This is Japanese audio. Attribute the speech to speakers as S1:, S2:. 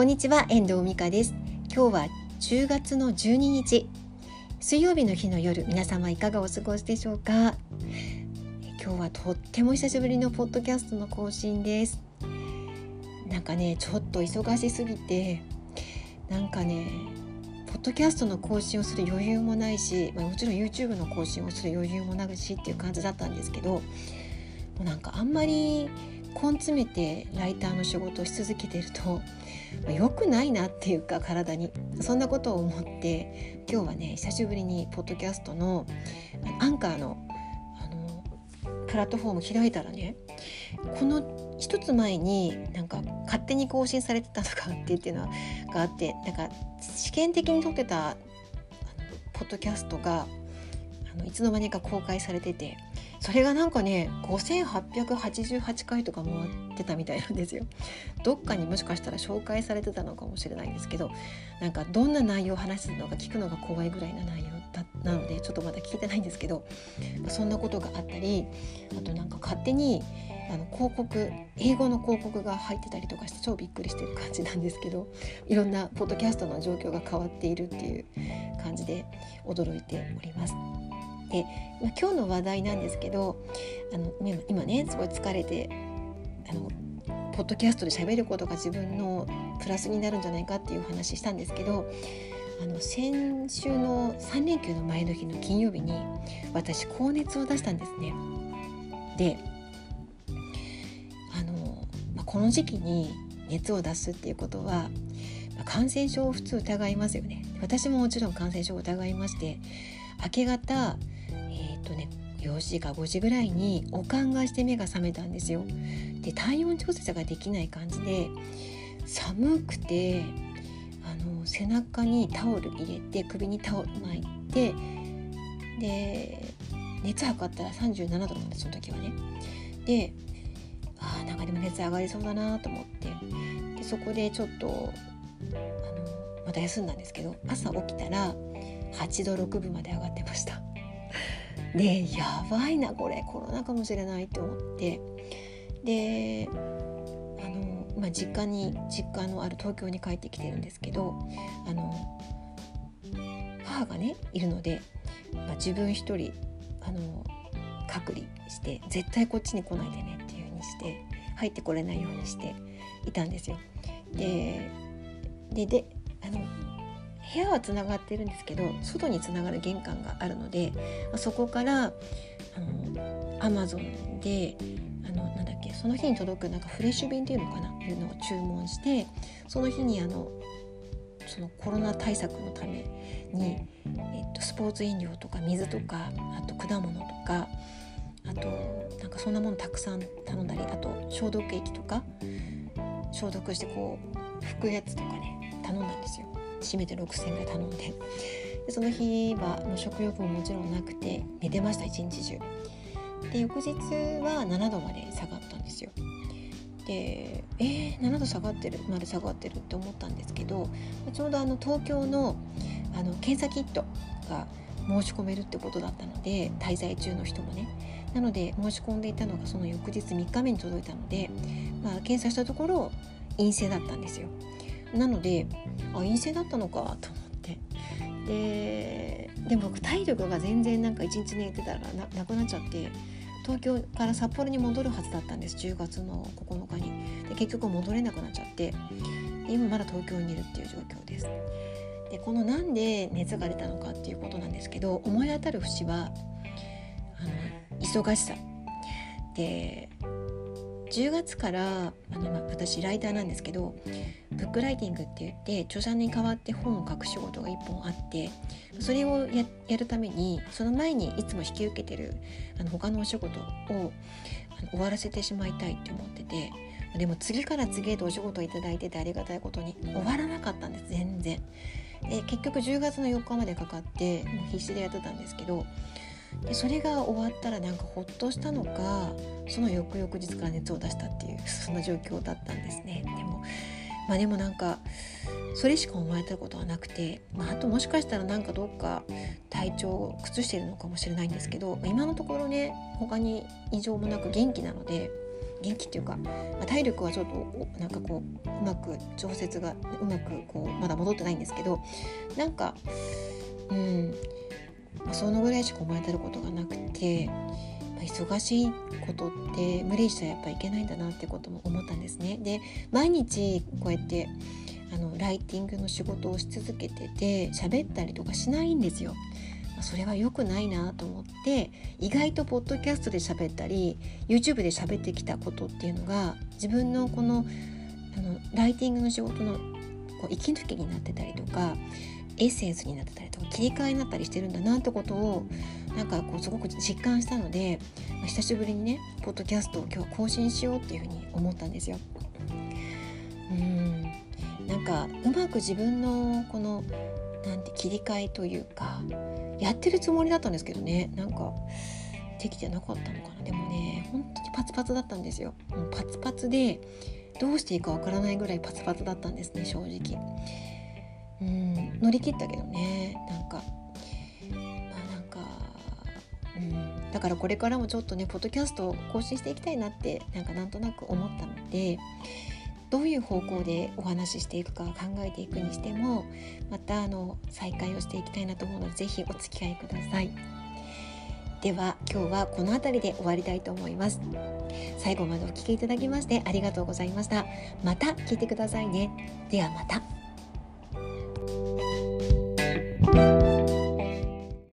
S1: こんにちは遠藤美香です。今日は10月の12日。水曜日の日の夜皆様いかがお過ごしでしょうか？今日はとっても久しぶりのポッドキャストの更新です。なんかねちょっと忙しすぎてなんかねポッドキャストの更新をする余裕もないし、まあ、もちろん YouTube の更新をする余裕もないしっていう感じだったんですけどもうなんかあんまり根詰めてライターの仕事をし続けてると良くないなっていうか体に。そんなことを思って今日はね久しぶりにポッドキャストのアンカーのあのプラットフォーム開いたらねこの一つ前になんか勝手に更新されてたのがあってっていうのがあってなんか試験的に撮ってたあのポッドキャストがあのいつの間にか公開されててそれがなんかね5888回とか回ってたみたいなんですよ。どっかにもしかしたら紹介されてたのかもしれないんですけどなんかどんな内容を話してたのか聞くのが怖いぐらいな内容だなのでちょっとまだ聞いてないんですけどそんなことがあったりあとなんか勝手にあの広告英語の広告が入ってたりとかして超びっくりしてる感じなんですけどいろんなポッドキャストの状況が変わっているっていう感じで驚いております。で、まあ、今日の話題なんですけどあの今ねすごい疲れてあのポッドキャストで喋ることが自分のプラスになるんじゃないかっていう話したんですけどあの先週の3連休の前の日の金曜日に私高熱を出したんですね。であの、まあ、この時期に熱を出すっていうことは、まあ、感染症を普通疑いますよね。私ももちろん感染症を疑いまして明け方とね4時か5時ぐらいにおかんがして目が覚めたんですよ。で体温調節ができない感じで寒くてあの背中にタオル入れて首にタオル巻いてで熱測ったら37度なんでその時はね。であなんかでも熱上がりそうだなと思ってでそこでちょっとあのまた休んだんですけど朝起きたら8度6分まで上がってました。でやばいなこれコロナかもしれないと思ってであの、まあ、実家に実家のある東京に帰ってきてるんですけどあの母がねいるので、まあ、自分一人あの隔離して絶対こっちに来ないでねっていう風にして入ってこれないようにしていたんですよ。でで部屋はつながってるんですけど外につながる玄関があるので、そこからあのアマゾンであのなんだっけその日に届くなんかフレッシュ便っていうのかないうのを注文してその日にあのそのコロナ対策のために、えっと、スポーツ飲料とか水とかあと果物とかあとなんかそんなものたくさん頼んだりあと消毒液とか消毒してこう拭くやつとかね頼んだんですよ。閉めて6,000円ぐらい頼んで。でその日はもう食欲ももちろんなくて寝てました一日中。で翌日は7度まで下がったんですよ。でえー、7度下がってるまで下がってるって思ったんですけどちょうどあの東京のあの検査キットが申し込めるってことだったので滞在中の人もね。なので申し込んでいたのがその翌日3日目に届いたので、まあ、検査したところ陰性だったんですよ。なのであ陰性だったのかと思って。ででも僕体力が全然なんか一日寝てたらなくなっちゃって東京から札幌に戻るはずだったんです10月の9日に。で結局戻れなくなっちゃって今まだ東京にいるっていう状況です。でこのなんで熱が出たのかっていうことなんですけど思い当たる節はあの忙しさ。で10月からあの私ライターなんですけどブックライティングって言って著者に代わって本を書く仕事が1本あってそれをやるためにその前にいつも引き受けてるあの他のお仕事をあの終わらせてしまいたいって思っててでも次から次へとお仕事を頂いててありがたいことに終わらなかったんです全然。で結局10月の4日までかかってもう必死でやってたんですけどでそれが終わったらなんかほっとしたのかその翌々日から熱を出したっていうそんな状況だったんですね。でもまあでもなんかそれしか思えたことはなくて、まあ、あともしかしたらなんかどっか体調を崩してるのかもしれないんですけど今のところね他に異常もなく元気なので元気っていうか、まあ、体力はちょっとなんかこううまく調節がうまくこうまだ戻ってないんですけどなんかうんまあ、そのぐらいしか思い当たることがなくて、まあ、忙しいことって無理しちゃやっぱいけないんだなってことも思ったんですね。で毎日こうやってあのライティングの仕事をし続けてて喋ったりとかしないんですよ。それは良くないなと思って意外とポッドキャストで喋ったり YouTube で喋ってきたことっていうのが自分のこのあのライティングの仕事のこう息抜きになってたりとかエッセンスになってたりとか切り替えになったりしてるんだなってことをなんかこうすごく実感したので、まあ、久しぶりにねポッドキャストを今日更新しようっていうふうに思ったんですよ。うんなんかうまく自分のこのなんて切り替えというかやってるつもりだったんですけどねなんかできてなかったのかなでもね本当にパツパツだったんですよ。パツパツでどうしていいかわからないぐらいパツパツだったんですね正直。うん乗り切ったけどね。なんかまあなんかうんだからこれからもちょっとねポッドキャストを更新していきたいなってなんかなんとなく思ったのでどういう方向でお話ししていくか考えていくにしてもまたあの再開をしていきたいなと思うので是非お付き合いください。では今日はこの辺りで終わりたいと思います。最後までお聴きいただきましてありがとうございました。また聞いてくださいね。ではまた。Thank you